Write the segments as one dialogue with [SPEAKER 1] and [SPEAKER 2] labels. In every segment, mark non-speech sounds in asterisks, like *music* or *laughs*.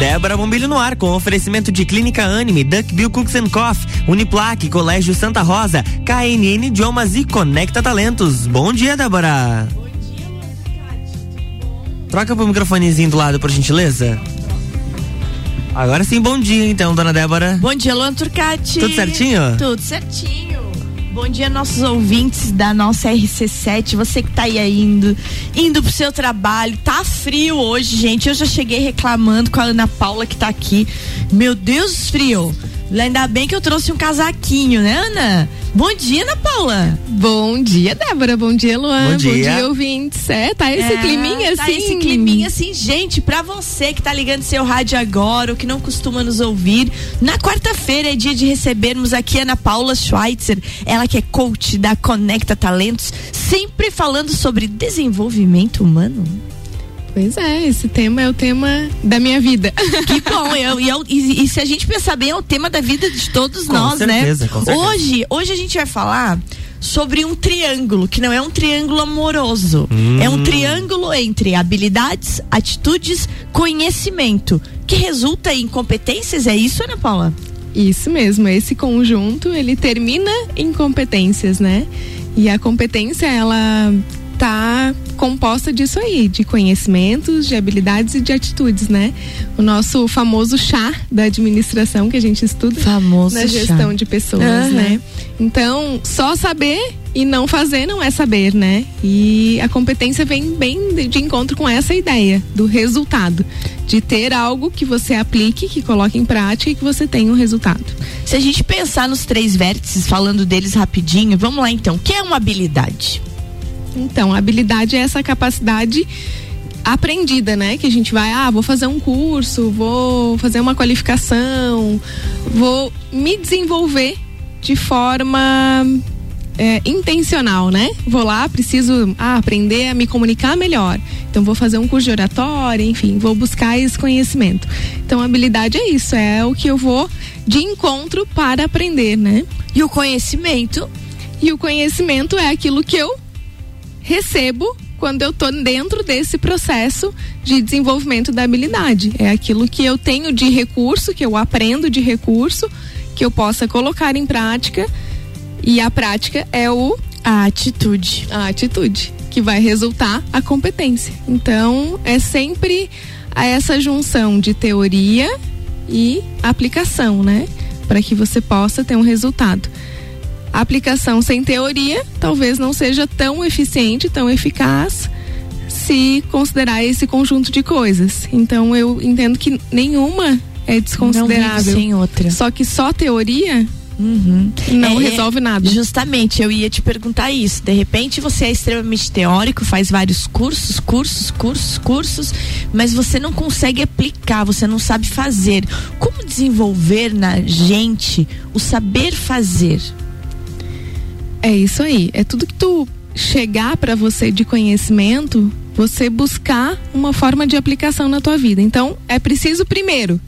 [SPEAKER 1] Débora Bombilho no ar com oferecimento de Clínica Anime, Duckbill Cooks and Coffee, Uniplaque, Colégio Santa Rosa, KNN Idiomas e Conecta Talentos. Bom dia, Débora. Bom dia, Troca pro microfonezinho do lado, por gentileza. Agora sim, bom dia então, dona Débora.
[SPEAKER 2] Bom dia, Luan Turcati.
[SPEAKER 1] Tudo certinho?
[SPEAKER 2] Tudo certinho. Bom dia, nossos ouvintes da nossa RC7. Você que tá aí indo, indo pro seu trabalho. Tá frio hoje, gente. Eu já cheguei reclamando com a Ana Paula que tá aqui. Meu Deus, frio. Ainda bem que eu trouxe um casaquinho, né, Ana? Bom dia, Ana Paula.
[SPEAKER 3] Bom dia, Débora. Bom dia, Luan. Bom dia, Bom dia ouvintes. É, tá esse é, climinha
[SPEAKER 2] tá
[SPEAKER 3] assim.
[SPEAKER 2] esse climinha assim, gente, pra você que tá ligando seu rádio agora, ou que não costuma nos ouvir, na quarta-feira é dia de recebermos aqui a Ana Paula Schweitzer, ela que é coach da Conecta Talentos, sempre falando sobre desenvolvimento humano.
[SPEAKER 3] Pois é, esse tema é o tema da minha vida. *laughs*
[SPEAKER 2] Que bom, eu, eu, e, e, se a gente pensar bem, é o tema da vida de todos
[SPEAKER 1] com
[SPEAKER 2] nós,
[SPEAKER 1] né? certeza,
[SPEAKER 2] né?
[SPEAKER 1] Com certeza.
[SPEAKER 2] Hoje, hoje a gente vai falar sobre um triângulo, que não é um triângulo amoroso.
[SPEAKER 1] Hum.
[SPEAKER 2] É um triângulo entre habilidades, atitudes, conhecimento, que resulta em competências, é isso, Ana Paula?
[SPEAKER 3] Isso mesmo, esse conjunto, ele termina em competências, né? E a competência, ela tá composta disso aí, de conhecimentos, de habilidades e de atitudes, né? O nosso famoso chá da administração que a gente estuda
[SPEAKER 2] famoso
[SPEAKER 3] na gestão
[SPEAKER 2] chá.
[SPEAKER 3] de pessoas, uhum. né? Então, só saber e não fazer não é saber, né? E a competência vem bem de, de encontro com essa ideia do resultado, de ter algo que você aplique, que coloque em prática e que você tenha um resultado.
[SPEAKER 2] Se a gente pensar nos três vértices, falando deles rapidinho, vamos lá então. O que é uma habilidade?
[SPEAKER 3] Então, a habilidade é essa capacidade aprendida, né? Que a gente vai, ah, vou fazer um curso, vou fazer uma qualificação, vou me desenvolver de forma é, intencional, né? Vou lá, preciso ah, aprender a me comunicar melhor. Então vou fazer um curso de oratória, enfim, vou buscar esse conhecimento. Então a habilidade é isso, é o que eu vou de encontro para aprender, né?
[SPEAKER 2] E o conhecimento?
[SPEAKER 3] E o conhecimento é aquilo que eu recebo quando eu estou dentro desse processo de desenvolvimento da habilidade. É aquilo que eu tenho de recurso, que eu aprendo de recurso, que eu possa colocar em prática. E a prática é o
[SPEAKER 2] a atitude.
[SPEAKER 3] A atitude que vai resultar a competência. Então, é sempre essa junção de teoria e aplicação, né? Para que você possa ter um resultado. A aplicação sem teoria talvez não seja tão eficiente, tão eficaz, se considerar esse conjunto de coisas. Então eu entendo que nenhuma é desconsiderável.
[SPEAKER 2] Não sem outra.
[SPEAKER 3] Só que só teoria
[SPEAKER 2] Uhum.
[SPEAKER 3] Não é, resolve nada.
[SPEAKER 2] Justamente, eu ia te perguntar isso. De repente você é extremamente teórico, faz vários cursos, cursos, cursos, cursos, mas você não consegue aplicar, você não sabe fazer. Como desenvolver na gente o saber fazer?
[SPEAKER 3] É isso aí. É tudo que tu chegar para você de conhecimento, você buscar uma forma de aplicação na tua vida. Então, é preciso primeiro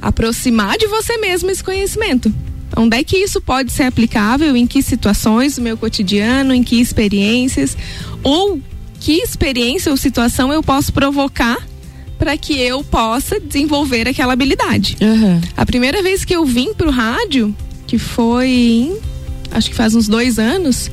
[SPEAKER 3] aproximar de você mesmo esse conhecimento. Onde é que isso pode ser aplicável? Em que situações do meu cotidiano? Em que experiências? Ou que experiência ou situação eu posso provocar para que eu possa desenvolver aquela habilidade?
[SPEAKER 2] Uhum.
[SPEAKER 3] A primeira vez que eu vim pro rádio, que foi em acho que faz uns dois anos,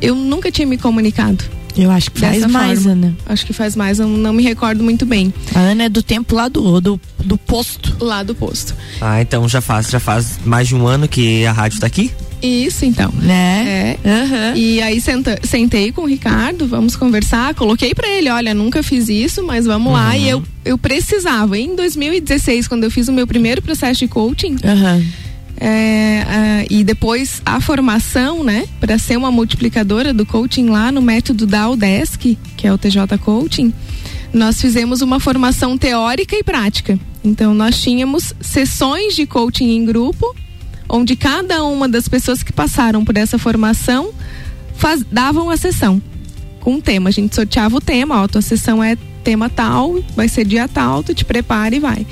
[SPEAKER 3] eu nunca tinha me comunicado.
[SPEAKER 2] Eu acho que faz mais,
[SPEAKER 3] forma.
[SPEAKER 2] Ana.
[SPEAKER 3] Acho que faz mais, eu não me recordo muito bem.
[SPEAKER 2] A Ana é do tempo lá do, do, do posto.
[SPEAKER 3] Lá do posto.
[SPEAKER 1] Ah, então já faz, já faz mais de um ano que a rádio tá aqui?
[SPEAKER 3] Isso, então.
[SPEAKER 2] Né?
[SPEAKER 3] É. Uhum. E aí senta, sentei com o Ricardo, vamos conversar. Coloquei para ele: olha, nunca fiz isso, mas vamos uhum. lá. E eu, eu precisava. Em 2016, quando eu fiz o meu primeiro processo de coaching.
[SPEAKER 2] Uhum
[SPEAKER 3] é, e depois a formação, né, para ser uma multiplicadora do coaching lá no método da Udesc, que é o TJ Coaching, nós fizemos uma formação teórica e prática. Então nós tínhamos sessões de coaching em grupo, onde cada uma das pessoas que passaram por essa formação faz, davam a sessão com um tema. A gente sorteava o tema, ó, a tua sessão é tema tal, vai ser dia tal, tu te prepara e vai.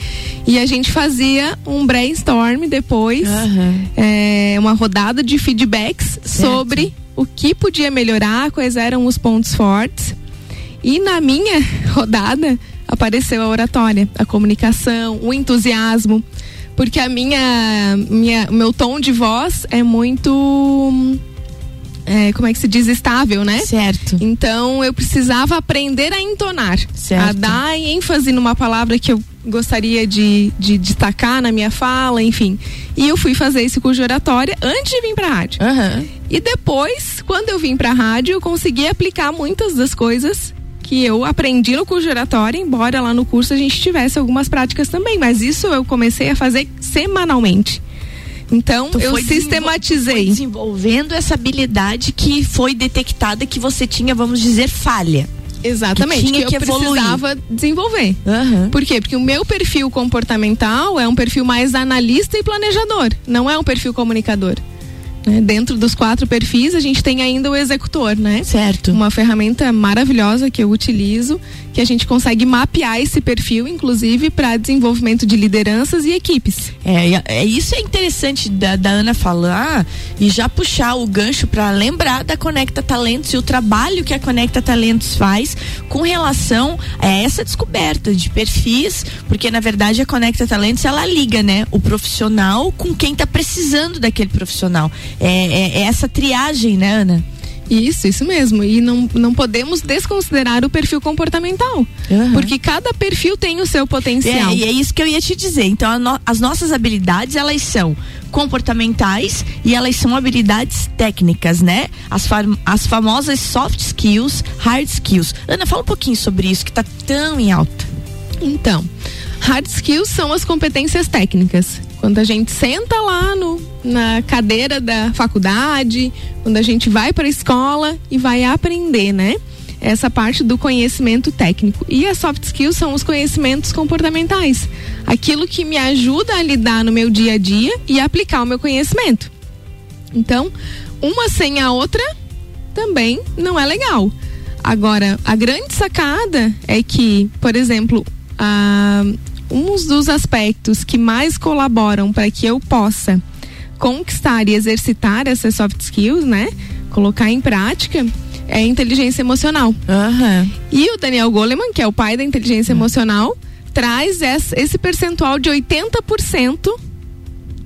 [SPEAKER 3] E a gente fazia um brainstorm depois,
[SPEAKER 2] uhum.
[SPEAKER 3] é, uma rodada de feedbacks certo. sobre o que podia melhorar, quais eram os pontos fortes. E na minha *laughs* rodada, apareceu a oratória, a comunicação, o entusiasmo, porque a minha, minha meu tom de voz é muito é, como é que se diz, estável, né?
[SPEAKER 2] Certo.
[SPEAKER 3] Então eu precisava aprender a entonar,
[SPEAKER 2] certo.
[SPEAKER 3] a dar ênfase numa palavra que eu gostaria de, de destacar na minha fala, enfim. E eu fui fazer esse curso de oratória antes de vir para a rádio.
[SPEAKER 2] Uhum.
[SPEAKER 3] E depois, quando eu vim para a rádio, eu consegui aplicar muitas das coisas que eu aprendi no curso de oratória, embora lá no curso a gente tivesse algumas práticas também, mas isso eu comecei a fazer semanalmente. Então, tu eu sistematizei.
[SPEAKER 2] desenvolvendo essa habilidade que foi detectada que você tinha, vamos dizer, falha.
[SPEAKER 3] Exatamente, que, tinha que, eu precisava desenvolver.
[SPEAKER 2] Uhum.
[SPEAKER 3] Por quê? Porque o meu perfil comportamental é um perfil mais analista e planejador, não é um perfil comunicador. Né? Dentro dos quatro perfis, a gente tem ainda o executor, né?
[SPEAKER 2] Certo.
[SPEAKER 3] Uma ferramenta maravilhosa que eu utilizo, que a gente consegue mapear esse perfil, inclusive, para desenvolvimento de lideranças e equipes.
[SPEAKER 2] É, é isso é interessante da, da Ana falar e já puxar o gancho para lembrar da Conecta Talentos e o trabalho que a Conecta Talentos faz com relação a essa descoberta de perfis, porque na verdade a Conecta Talentos ela liga, né, o profissional com quem está precisando daquele profissional. É, é, é essa triagem, né, Ana?
[SPEAKER 3] Isso, isso mesmo. E não, não podemos desconsiderar o perfil comportamental. Uhum. Porque cada perfil tem o seu potencial.
[SPEAKER 2] É, e é isso que eu ia te dizer. Então, as nossas habilidades, elas são comportamentais e elas são habilidades técnicas, né? As, as famosas soft skills, hard skills. Ana, fala um pouquinho sobre isso que está tão em alta.
[SPEAKER 3] Então, hard skills são as competências técnicas. Quando a gente senta lá no, na cadeira da faculdade, quando a gente vai para a escola e vai aprender, né? Essa parte do conhecimento técnico. E as soft skills são os conhecimentos comportamentais. Aquilo que me ajuda a lidar no meu dia a dia e aplicar o meu conhecimento. Então, uma sem a outra também não é legal. Agora, a grande sacada é que, por exemplo, a, um dos aspectos que mais colaboram para que eu possa conquistar e exercitar essas soft skills, né? Colocar em prática é a inteligência emocional.
[SPEAKER 2] Uhum.
[SPEAKER 3] E o Daniel Goleman, que é o pai da inteligência uhum. emocional, traz esse percentual de 80%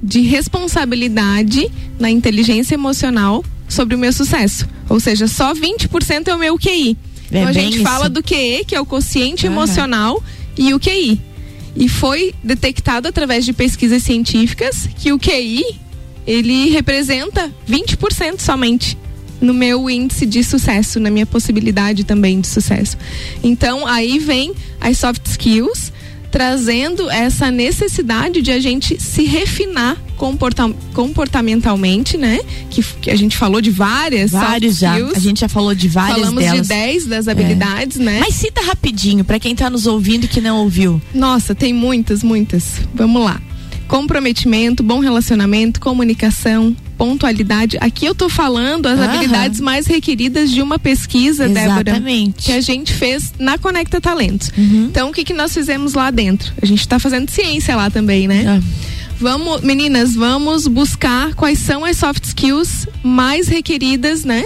[SPEAKER 3] de responsabilidade na inteligência emocional sobre o meu sucesso. Ou seja, só 20% é o meu QI. É então a gente isso. fala do QE, que é o quociente uhum. emocional, e o QI. E foi detectado através de pesquisas científicas que o QI ele representa 20% somente no meu índice de sucesso, na minha possibilidade também de sucesso. Então, aí vem as soft skills trazendo essa necessidade de a gente se refinar comporta comportamentalmente, né? Que, que, a gente falou de várias
[SPEAKER 2] Vários já. A gente já falou de várias
[SPEAKER 3] Falamos
[SPEAKER 2] delas.
[SPEAKER 3] de 10 das habilidades, é. né?
[SPEAKER 2] Mas cita rapidinho para quem está nos ouvindo que não ouviu.
[SPEAKER 3] Nossa, tem muitas, muitas. Vamos lá comprometimento, bom relacionamento, comunicação, pontualidade. Aqui eu tô falando as Aham. habilidades mais requeridas de uma pesquisa,
[SPEAKER 2] Exatamente.
[SPEAKER 3] Débora, que a gente fez na Conecta Talentos. Uhum. Então, o que que nós fizemos lá dentro? A gente está fazendo ciência lá também, né? Ah. Vamos, meninas, vamos buscar quais são as soft skills mais requeridas, né?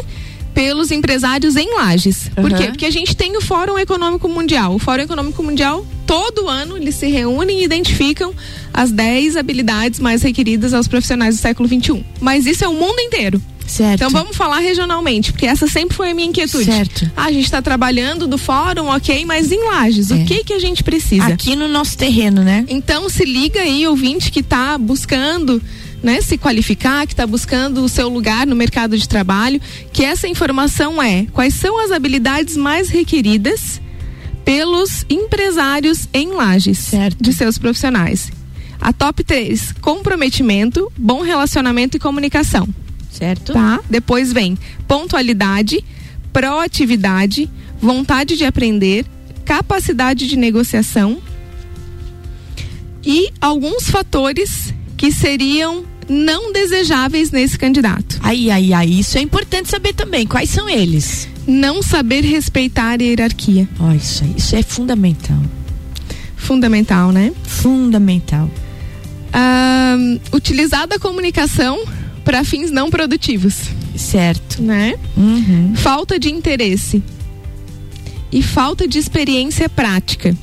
[SPEAKER 3] pelos empresários em Lages. Uhum. Por quê? Porque a gente tem o Fórum Econômico Mundial. O Fórum Econômico Mundial, todo ano, eles se reúnem e identificam as 10 habilidades mais requeridas aos profissionais do século XXI. Mas isso é o mundo inteiro.
[SPEAKER 2] Certo.
[SPEAKER 3] Então vamos falar regionalmente, porque essa sempre foi a minha inquietude.
[SPEAKER 2] Certo.
[SPEAKER 3] Ah, a gente está trabalhando do fórum, ok, mas em Lages, é. o que que a gente precisa?
[SPEAKER 2] Aqui no nosso terreno, né?
[SPEAKER 3] Então se liga aí, ouvinte que está buscando né, se qualificar, que está buscando o seu lugar no mercado de trabalho, que essa informação é quais são as habilidades mais requeridas pelos empresários em lajes
[SPEAKER 2] certo.
[SPEAKER 3] de seus profissionais. A top 3, comprometimento, bom relacionamento e comunicação.
[SPEAKER 2] Certo.
[SPEAKER 3] Tá? Depois vem pontualidade, proatividade, vontade de aprender, capacidade de negociação e alguns fatores que seriam não desejáveis nesse candidato.
[SPEAKER 2] Aí, aí, aí, isso é importante saber também. Quais são eles?
[SPEAKER 3] Não saber respeitar a hierarquia.
[SPEAKER 2] Oh, isso, isso é fundamental.
[SPEAKER 3] Fundamental, né?
[SPEAKER 2] Fundamental.
[SPEAKER 3] Ah, utilizar da comunicação para fins não produtivos.
[SPEAKER 2] Certo.
[SPEAKER 3] Né?
[SPEAKER 2] Uhum.
[SPEAKER 3] Falta de interesse e falta de experiência prática.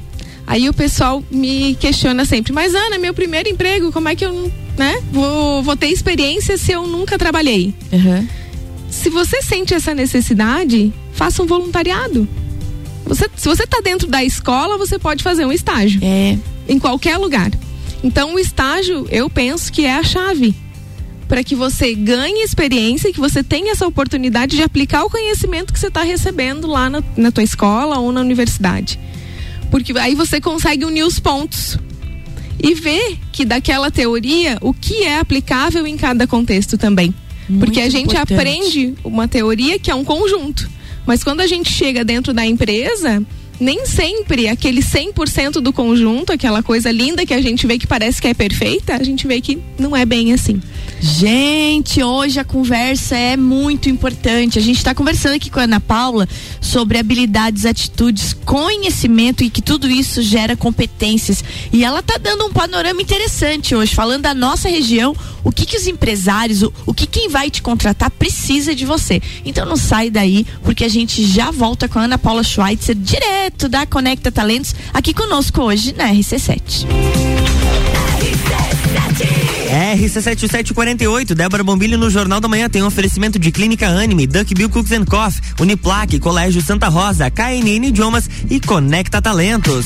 [SPEAKER 3] Aí o pessoal me questiona sempre, mas Ana, meu primeiro emprego, como é que eu né, vou, vou ter experiência se eu nunca trabalhei?
[SPEAKER 2] Uhum.
[SPEAKER 3] Se você sente essa necessidade, faça um voluntariado. Você, se você está dentro da escola, você pode fazer um estágio.
[SPEAKER 2] É.
[SPEAKER 3] Em qualquer lugar. Então, o estágio, eu penso que é a chave para que você ganhe experiência e que você tenha essa oportunidade de aplicar o conhecimento que você está recebendo lá na, na tua escola ou na universidade. Porque aí você consegue unir os pontos e ver que daquela teoria o que é aplicável em cada contexto também. Muito Porque a gente importante. aprende uma teoria que é um conjunto. Mas quando a gente chega dentro da empresa, nem sempre aquele 100% do conjunto, aquela coisa linda que a gente vê que parece que é perfeita, a gente vê que não é bem assim.
[SPEAKER 2] Gente, hoje a conversa é muito importante. A gente está conversando aqui com a Ana Paula sobre habilidades, atitudes, conhecimento e que tudo isso gera competências. E ela está dando um panorama interessante hoje, falando da nossa região, o que que os empresários, o, o que quem vai te contratar precisa de você. Então não sai daí, porque a gente já volta com a Ana Paula Schweitzer, direto da Conecta Talentos, aqui conosco hoje na RC7.
[SPEAKER 1] RC7748, Débora Bombilho no Jornal da Manhã tem um oferecimento de Clínica Anime, Duck Bill Cooks and Coffee, Uniplaque, Colégio Santa Rosa, KNN Idiomas e Conecta Talentos.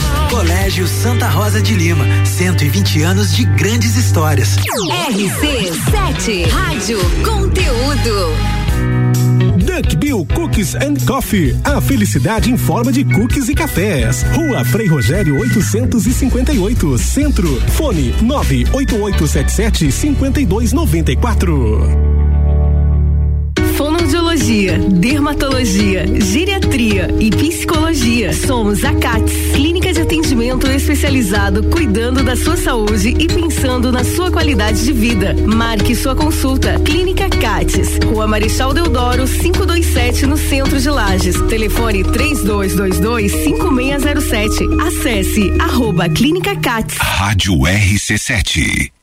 [SPEAKER 4] Colégio Santa Rosa de Lima, 120 anos de grandes histórias.
[SPEAKER 5] RC7 Rádio Conteúdo.
[SPEAKER 6] Duck Bill Cookies and Coffee. A felicidade em forma de cookies e cafés. Rua Frei Rogério 858, Centro. Fone 98877 5294
[SPEAKER 7] fonoaudiologia, dermatologia, geriatria e psicologia. Somos a CATS, clínica especializado cuidando da sua saúde e pensando na sua qualidade de vida. Marque sua consulta. Clínica CATS, Rua Marechal Deodoro, 527 no centro de Lages. Telefone 3222 5607. Acesse arroba Clínica CATS.
[SPEAKER 8] Rádio RC7.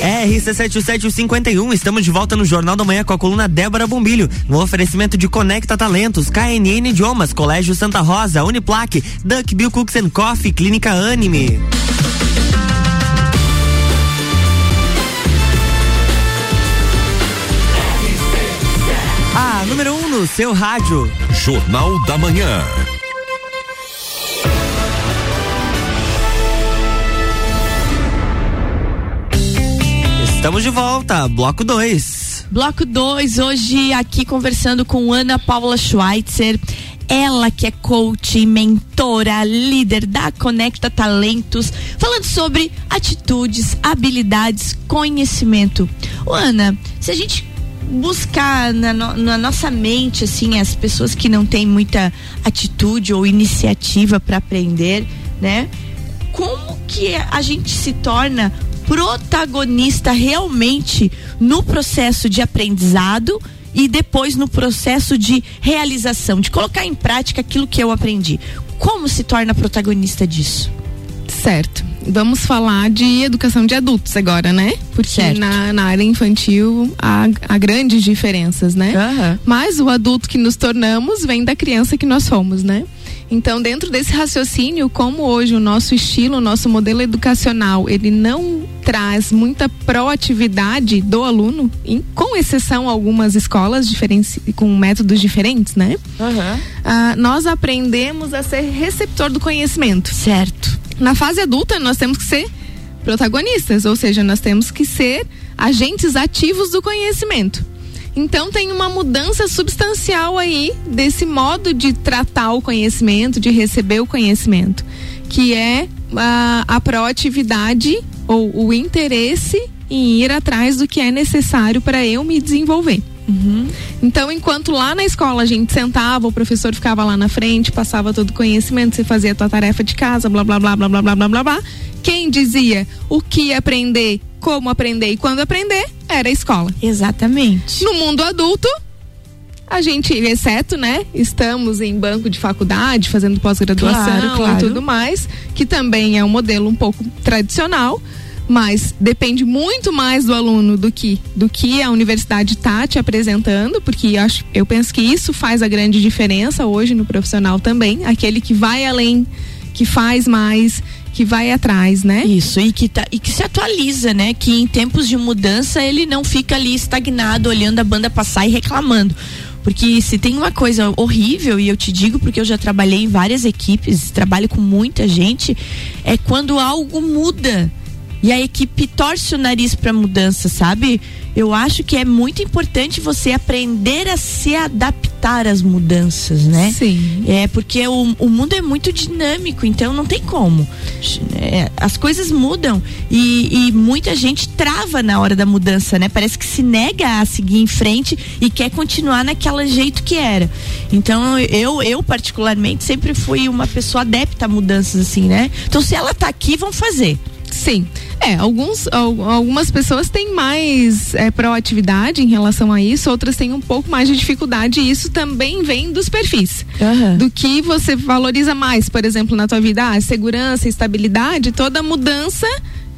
[SPEAKER 1] RC7751, estamos de volta no Jornal da Manhã com a coluna Débora Bombilho, no oferecimento de Conecta Talentos, KNN Idiomas, Colégio Santa Rosa, Uniplaque, Duck Bill Cooks and Coffee, Clínica Anime. A número 1 um no seu rádio.
[SPEAKER 8] Jornal da Manhã.
[SPEAKER 1] Estamos de volta, bloco 2.
[SPEAKER 2] Bloco 2, hoje aqui conversando com Ana Paula Schweitzer. Ela que é coach, mentora, líder da Conecta Talentos, falando sobre atitudes, habilidades, conhecimento. Ô, Ana, se a gente buscar na, no, na, nossa mente assim as pessoas que não têm muita atitude ou iniciativa para aprender, né? Como que a gente se torna protagonista realmente no processo de aprendizado e depois no processo de realização, de colocar em prática aquilo que eu aprendi. Como se torna protagonista disso?
[SPEAKER 3] Certo. Vamos falar de educação de adultos agora, né? Porque na, na, área infantil há, há grandes diferenças, né? Uhum. Mas o adulto que nos tornamos vem da criança que nós somos, né? Então, dentro desse raciocínio, como hoje o nosso estilo, o nosso modelo educacional, ele não traz muita proatividade do aluno, em, com exceção algumas escolas diferentes, com métodos diferentes, né? Uhum. Ah, nós aprendemos a ser receptor do conhecimento.
[SPEAKER 2] Certo.
[SPEAKER 3] Na fase adulta, nós temos que ser protagonistas, ou seja, nós temos que ser agentes ativos do conhecimento. Então tem uma mudança substancial aí desse modo de tratar o conhecimento, de receber o conhecimento, que é a, a proatividade ou o interesse em ir atrás do que é necessário para eu me desenvolver. Uhum. Então, enquanto lá na escola a gente sentava, o professor ficava lá na frente, passava todo o conhecimento, você fazia a tua tarefa de casa, blá blá blá blá blá blá blá blá blá. Quem dizia o que aprender como aprender e quando aprender era a escola.
[SPEAKER 2] Exatamente.
[SPEAKER 3] No mundo adulto, a gente, exceto, né, estamos em banco de faculdade, fazendo pós-graduação claro, claro. e tudo mais, que também é um modelo um pouco tradicional, mas depende muito mais do aluno do que do que a universidade está te apresentando, porque acho, eu penso que isso faz a grande diferença hoje no profissional também, aquele que vai além, que faz mais, que vai atrás, né?
[SPEAKER 2] Isso, e que, tá, e que se atualiza, né? Que em tempos de mudança ele não fica ali estagnado, olhando a banda passar e reclamando. Porque se tem uma coisa horrível, e eu te digo porque eu já trabalhei em várias equipes, trabalho com muita gente, é quando algo muda e a equipe torce o nariz para mudança, sabe? Eu acho que é muito importante você aprender a se adaptar às mudanças, né?
[SPEAKER 3] Sim.
[SPEAKER 2] É porque o, o mundo é muito dinâmico, então não tem como. É, as coisas mudam e, e, muita gente trava na hora da mudança, né? Parece que se nega a seguir em frente e quer continuar naquele jeito que era. Então eu, eu particularmente sempre fui uma pessoa adepta a mudanças assim, né? Então se ela tá aqui, vão fazer.
[SPEAKER 3] Sim. É, alguns, algumas pessoas têm mais é, proatividade em relação a isso, outras têm um pouco mais de dificuldade e isso também vem dos perfis. Uhum. Do que você valoriza mais, por exemplo, na tua vida, ah, segurança, estabilidade, toda mudança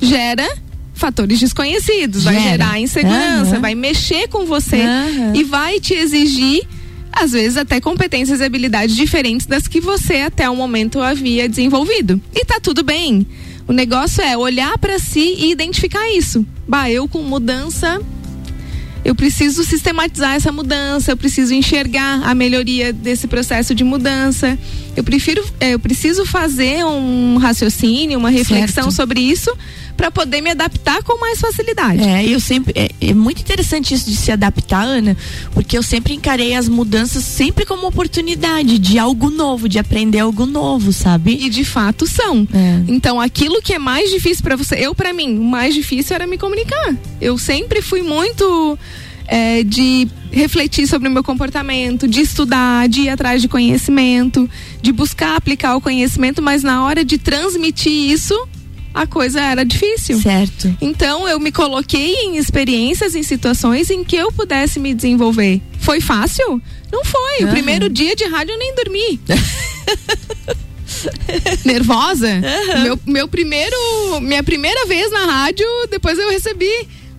[SPEAKER 3] gera fatores desconhecidos, Gera. vai gerar insegurança, uhum. vai mexer com você uhum. e vai te exigir às vezes até competências e habilidades diferentes das que você até o momento havia desenvolvido. E tá tudo bem. O negócio é olhar para si e identificar isso. Bah, eu com mudança eu preciso sistematizar essa mudança, eu preciso enxergar a melhoria desse processo de mudança. Eu prefiro, é, eu preciso fazer um raciocínio, uma reflexão certo. sobre isso para poder me adaptar com mais facilidade.
[SPEAKER 2] É, eu sempre é, é, muito interessante isso de se adaptar, Ana, porque eu sempre encarei as mudanças sempre como oportunidade de algo novo, de aprender algo novo, sabe?
[SPEAKER 3] E de fato são. É. Então, aquilo que é mais difícil para você, eu para mim, o mais difícil era me comunicar. Eu sempre fui muito é, de refletir sobre o meu comportamento, de estudar, de ir atrás de conhecimento, de buscar aplicar o conhecimento, mas na hora de transmitir isso, a coisa era difícil.
[SPEAKER 2] Certo.
[SPEAKER 3] Então eu me coloquei em experiências, em situações em que eu pudesse me desenvolver. Foi fácil? Não foi. Uhum. O primeiro dia de rádio eu nem dormi. *laughs* Nervosa? Uhum. Meu, meu primeiro, minha primeira vez na rádio, depois eu recebi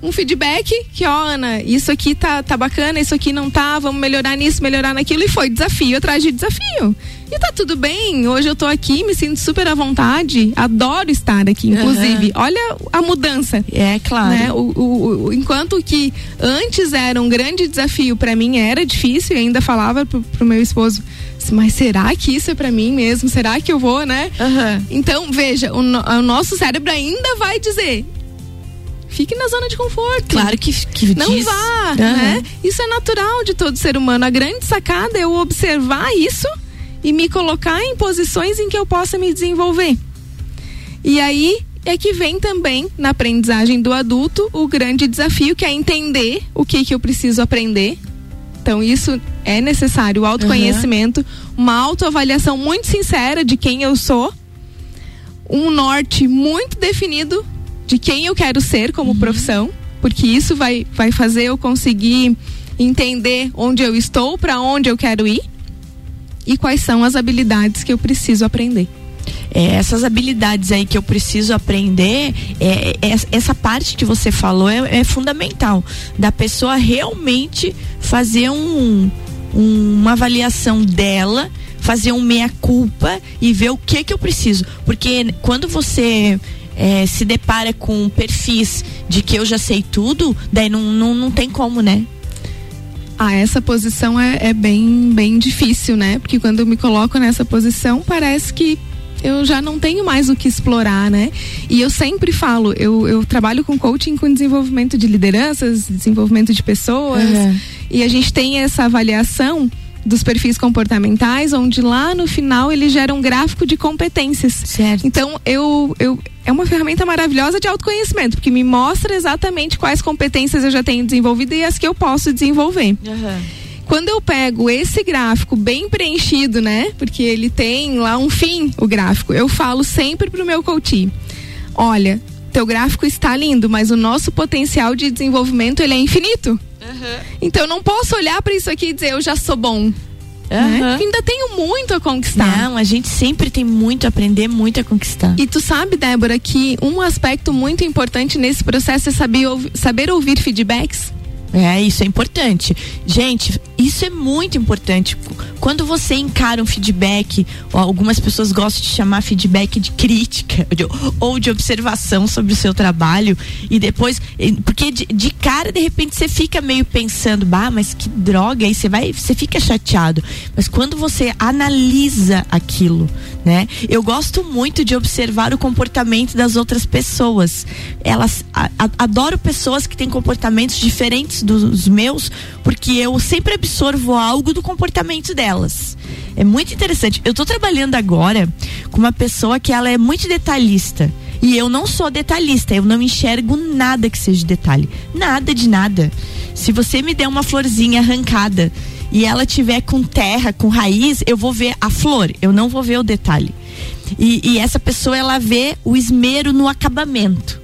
[SPEAKER 3] um feedback que, ó, Ana, isso aqui tá, tá bacana, isso aqui não tá, vamos melhorar nisso, melhorar naquilo. E foi desafio atrás de desafio. E tá tudo bem, hoje eu tô aqui, me sinto super à vontade, adoro estar aqui, inclusive. Uhum. Olha a mudança.
[SPEAKER 2] É, claro.
[SPEAKER 3] Né? O, o, o, enquanto que antes era um grande desafio para mim, era difícil, eu ainda falava pro, pro meu esposo, mas será que isso é para mim mesmo? Será que eu vou, né? Uhum. Então, veja, o, o nosso cérebro ainda vai dizer, Fique na zona de conforto.
[SPEAKER 2] Claro que, que
[SPEAKER 3] Não
[SPEAKER 2] diz.
[SPEAKER 3] vá,
[SPEAKER 2] Aham.
[SPEAKER 3] né? Isso é natural de todo ser humano. A grande sacada é eu observar isso e me colocar em posições em que eu possa me desenvolver. E aí é que vem também na aprendizagem do adulto o grande desafio que é entender o que que eu preciso aprender. Então isso é necessário, o autoconhecimento, uma autoavaliação muito sincera de quem eu sou, um norte muito definido de quem eu quero ser como profissão, porque isso vai, vai fazer eu conseguir entender onde eu estou, para onde eu quero ir e quais são as habilidades que eu preciso aprender.
[SPEAKER 2] É, essas habilidades aí que eu preciso aprender, é, é- essa parte que você falou é, é fundamental. Da pessoa realmente fazer um, um- uma avaliação dela, fazer um meia-culpa e ver o que que eu preciso. Porque quando você é, se depara com perfis de que eu já sei tudo, daí não, não, não tem como, né?
[SPEAKER 3] Ah, essa posição é, é bem, bem difícil, né? Porque quando eu me coloco nessa posição, parece que eu já não tenho mais o que explorar, né? E eu sempre falo, eu, eu trabalho com coaching com desenvolvimento de lideranças, desenvolvimento de pessoas,
[SPEAKER 2] Uhum.
[SPEAKER 3] e a gente tem essa avaliação dos perfis comportamentais, onde lá no final ele gera um gráfico de competências.
[SPEAKER 2] Certo.
[SPEAKER 3] Então, eu, eu é uma ferramenta maravilhosa de autoconhecimento, porque me mostra exatamente quais competências eu já tenho desenvolvido e as que eu posso desenvolver. Quando eu pego esse gráfico bem preenchido, né? Porque ele tem lá um fim, o gráfico. Eu falo sempre pro meu coach: olha, teu gráfico está lindo, mas o nosso potencial de desenvolvimento ele é infinito. Então eu não posso olhar para isso aqui e dizer eu já sou bom. Né? Porque Ainda tenho muito a conquistar.
[SPEAKER 2] Não, a gente sempre tem muito a aprender, muito a conquistar.
[SPEAKER 3] E tu sabe, Débora, que um aspecto muito importante nesse processo é saber, saber ouvir feedbacks?
[SPEAKER 2] É, isso é importante. Gente, isso é muito importante. Quando você encara um feedback, algumas pessoas gostam de chamar feedback de crítica de- ou de observação sobre o seu trabalho, e depois, porque de, de cara, de repente, você fica meio pensando, bah, mas que droga, aí você vai, você fica chateado. Mas quando você analisa aquilo, né? Eu gosto muito de observar o comportamento das outras pessoas. Elas a- a- adoro pessoas que têm comportamentos diferentes dos meus, porque eu sempre absorvo algo do comportamento delas. É muito interessante. Eu tô trabalhando agora com uma pessoa que ela é muito detalhista. E eu não sou detalhista, eu não enxergo nada que seja detalhe. Nada de nada. Se você me der uma florzinha arrancada e ela tiver com terra, com raiz, eu vou ver a flor, eu não vou ver o detalhe. E, e essa pessoa, ela vê o esmero no acabamento.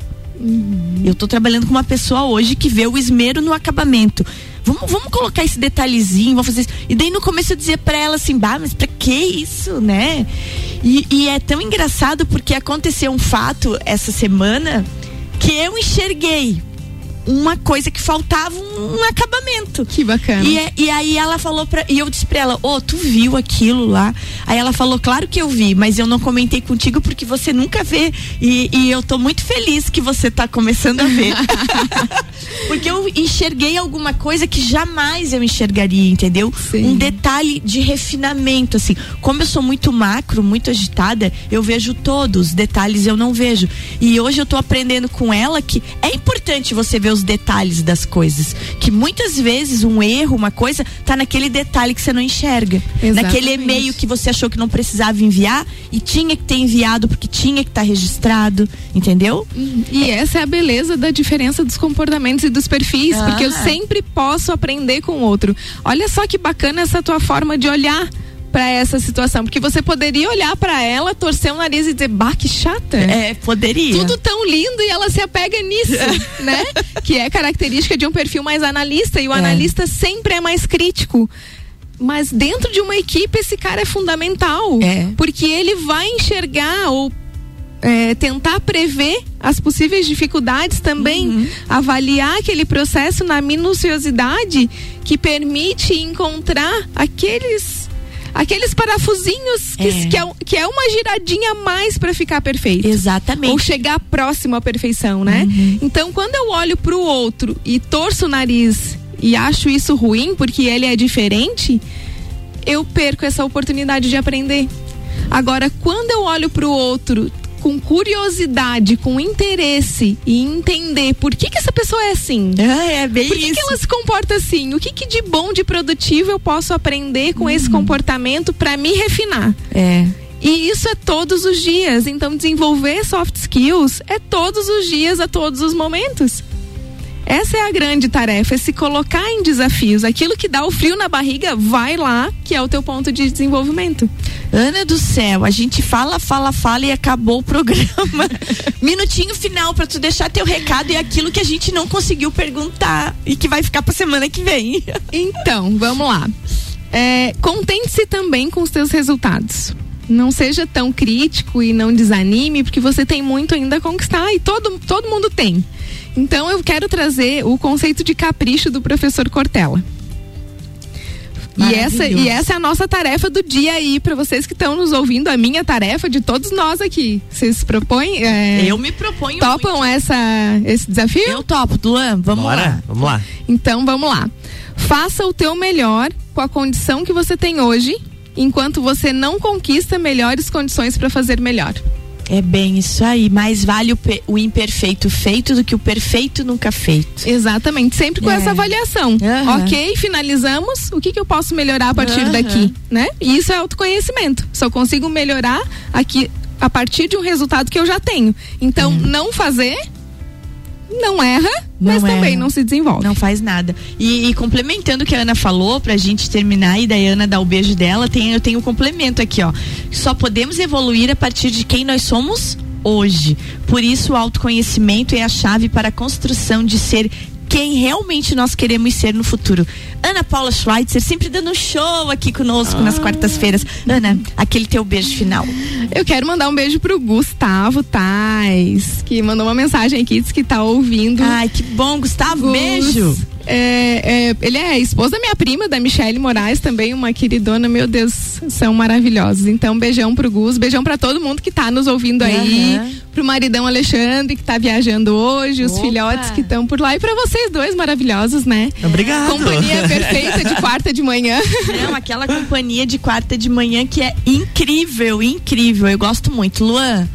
[SPEAKER 2] Eu tô trabalhando com uma pessoa hoje que vê o esmero no acabamento. Vamos, vamos colocar esse detalhezinho, vamos fazer isso. E daí no começo eu dizia pra ela assim, bah, mas pra que isso, né? E, e é tão engraçado porque aconteceu um fato essa semana que eu enxerguei uma coisa que faltava um, um acabamento.
[SPEAKER 3] Que bacana.
[SPEAKER 2] E, é- e aí ela falou pra. E eu disse pra ela, ô, tu viu aquilo lá? Aí ela falou, claro que eu vi, mas eu não comentei contigo porque você nunca vê. E, e eu tô muito feliz que você tá começando a ver. *laughs* porque eu enxerguei alguma coisa que jamais eu enxergaria, entendeu? Um detalhe de refinamento, assim. Como eu sou muito macro, muito agitada, eu vejo todos, os detalhes eu não vejo. E hoje eu tô aprendendo com ela que é importante você ver os detalhes das coisas. Que muitas vezes um erro, uma coisa, tá naquele detalhe que você não enxerga. Naquele
[SPEAKER 3] Exatamente.
[SPEAKER 2] e-mail que você achou que não precisava enviar e tinha que ter enviado porque tinha que estar registrado, entendeu?
[SPEAKER 3] E essa é a beleza da diferença dos comportamentos e dos perfis,
[SPEAKER 2] Ah.
[SPEAKER 3] porque eu sempre posso aprender com o outro. Olha só que bacana essa tua forma de olhar pra essa situação, porque você poderia olhar pra ela, torcer o nariz e dizer, bah, que chata.
[SPEAKER 2] É, poderia.
[SPEAKER 3] Tudo tão lindo e ela se apega nisso, *laughs* né? Que é característica de um perfil mais analista e o
[SPEAKER 2] É.
[SPEAKER 3] analista sempre é mais crítico. Mas dentro de uma equipe esse cara é fundamental,
[SPEAKER 2] É.
[SPEAKER 3] porque ele vai enxergar ou é, tentar prever as possíveis dificuldades também,
[SPEAKER 2] Uhum.
[SPEAKER 3] avaliar aquele processo na minuciosidade que permite encontrar aqueles aqueles parafusinhos que
[SPEAKER 2] É.
[SPEAKER 3] que é, que é uma giradinha a mais para ficar perfeito.
[SPEAKER 2] Exatamente.
[SPEAKER 3] Ou chegar próximo à perfeição, né? Então, quando eu olho pro outro e torço o nariz e acho isso ruim porque ele é diferente, eu perco essa oportunidade de aprender. Agora, quando eu olho pro outro com curiosidade, com interesse e entender por que que essa pessoa é assim.
[SPEAKER 2] Ah, é bem
[SPEAKER 3] Por que,
[SPEAKER 2] isso.
[SPEAKER 3] que ela se comporta assim? O que, que de bom, de produtivo eu posso aprender com esse comportamento para me refinar?
[SPEAKER 2] É.
[SPEAKER 3] E isso é todos os dias. Então, desenvolver soft skills é todos os dias, a todos os momentos. Essa é a grande tarefa, é se colocar em desafios. Aquilo que dá o frio na barriga, vai lá, que é o teu ponto de desenvolvimento.
[SPEAKER 2] Ana do céu, a gente fala, fala, fala e acabou o programa. *laughs* Minutinho final pra tu deixar teu recado e aquilo que a gente não conseguiu perguntar e que vai ficar pra semana que vem. *laughs*
[SPEAKER 3] Então, vamos lá. É, Contente-se também com os teus resultados. Não seja tão crítico e não desanime, porque você tem muito ainda a conquistar e todo, todo mundo tem. Então, eu quero trazer o conceito de capricho do professor Cortella. E essa, e essa é a nossa tarefa do dia aí, para vocês que estão nos ouvindo, a minha tarefa de todos nós aqui. Vocês se propõem? é,
[SPEAKER 2] Eu me proponho
[SPEAKER 3] Topam essa, esse desafio?
[SPEAKER 2] Eu topo, Luan, vamos
[SPEAKER 1] Bora,
[SPEAKER 2] lá.
[SPEAKER 1] vamos lá.
[SPEAKER 3] Então vamos lá. Faça o teu melhor com a condição que você tem hoje, enquanto você não conquista melhores condições para fazer melhor.
[SPEAKER 2] É bem isso aí. Mais vale o, o imperfeito feito do que o perfeito nunca feito.
[SPEAKER 3] Exatamente, sempre com
[SPEAKER 2] É.
[SPEAKER 3] essa avaliação.
[SPEAKER 2] Aham.
[SPEAKER 3] Ok, finalizamos. O que, que eu posso melhorar a partir
[SPEAKER 2] Aham.
[SPEAKER 3] daqui, né? E isso é autoconhecimento. Só consigo melhorar aqui a partir de um resultado que eu já tenho. Então, não fazer, não erra, mas
[SPEAKER 2] Não
[SPEAKER 3] também
[SPEAKER 2] erra.
[SPEAKER 3] não se desenvolve.
[SPEAKER 2] Não faz nada. E, e complementando o que a Ana falou, pra gente terminar e daí a Ana dar o beijo dela, tem, eu tenho um complemento aqui, ó. Só podemos evoluir a partir de quem nós somos hoje. Por isso, o autoconhecimento é a chave para a construção de ser quem realmente nós queremos ser no futuro. Ana Paula Schweitzer sempre dando um show aqui conosco nas quartas-feiras. Ana, aquele teu beijo final.
[SPEAKER 3] Eu quero mandar um beijo pro Gustavo Tais, que mandou uma mensagem aqui, disse que tá ouvindo.
[SPEAKER 2] Ai, que bom, Gustavo,
[SPEAKER 3] Gus.
[SPEAKER 2] beijo.
[SPEAKER 3] É, é, ele é esposa da minha prima, da Michelle Moraes, também uma queridona, meu Deus, são maravilhosos. Então, beijão pro Gus, beijão pra todo mundo que tá nos ouvindo aí,
[SPEAKER 2] Aham.
[SPEAKER 3] pro maridão Alexandre que tá viajando hoje, os
[SPEAKER 2] Opa.
[SPEAKER 3] filhotes que estão por lá e pra vocês dois maravilhosos, né?
[SPEAKER 1] Obrigado.
[SPEAKER 3] Companhia *laughs* perfeita de quarta de manhã.
[SPEAKER 2] Não, aquela companhia de quarta de manhã que é incrível, incrível. Eu gosto muito. Luan,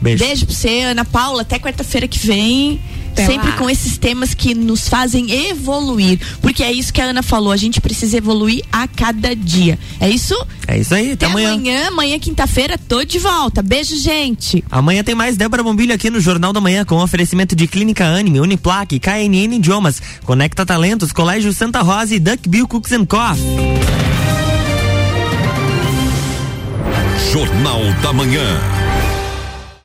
[SPEAKER 1] Beijo.
[SPEAKER 2] beijo pra você, Ana Paula, até quarta-feira que vem.
[SPEAKER 3] Até
[SPEAKER 2] sempre
[SPEAKER 3] lá.
[SPEAKER 2] com esses temas que nos fazem evoluir. Porque é isso que a Ana falou, a gente precisa evoluir a cada dia. É isso?
[SPEAKER 1] É isso aí, até,
[SPEAKER 2] Até
[SPEAKER 1] amanhã.
[SPEAKER 2] amanhã, amanhã quinta-feira, tô de volta. Beijo, gente.
[SPEAKER 1] Amanhã tem mais Débora Bombilho aqui no Jornal da Manhã com oferecimento de Clínica Anime, Uniplaque, KNN Idiomas, Conecta Talentos, Colégio Santa Rosa e Duck Bill Cooks and Coffee.
[SPEAKER 8] Jornal da Manhã.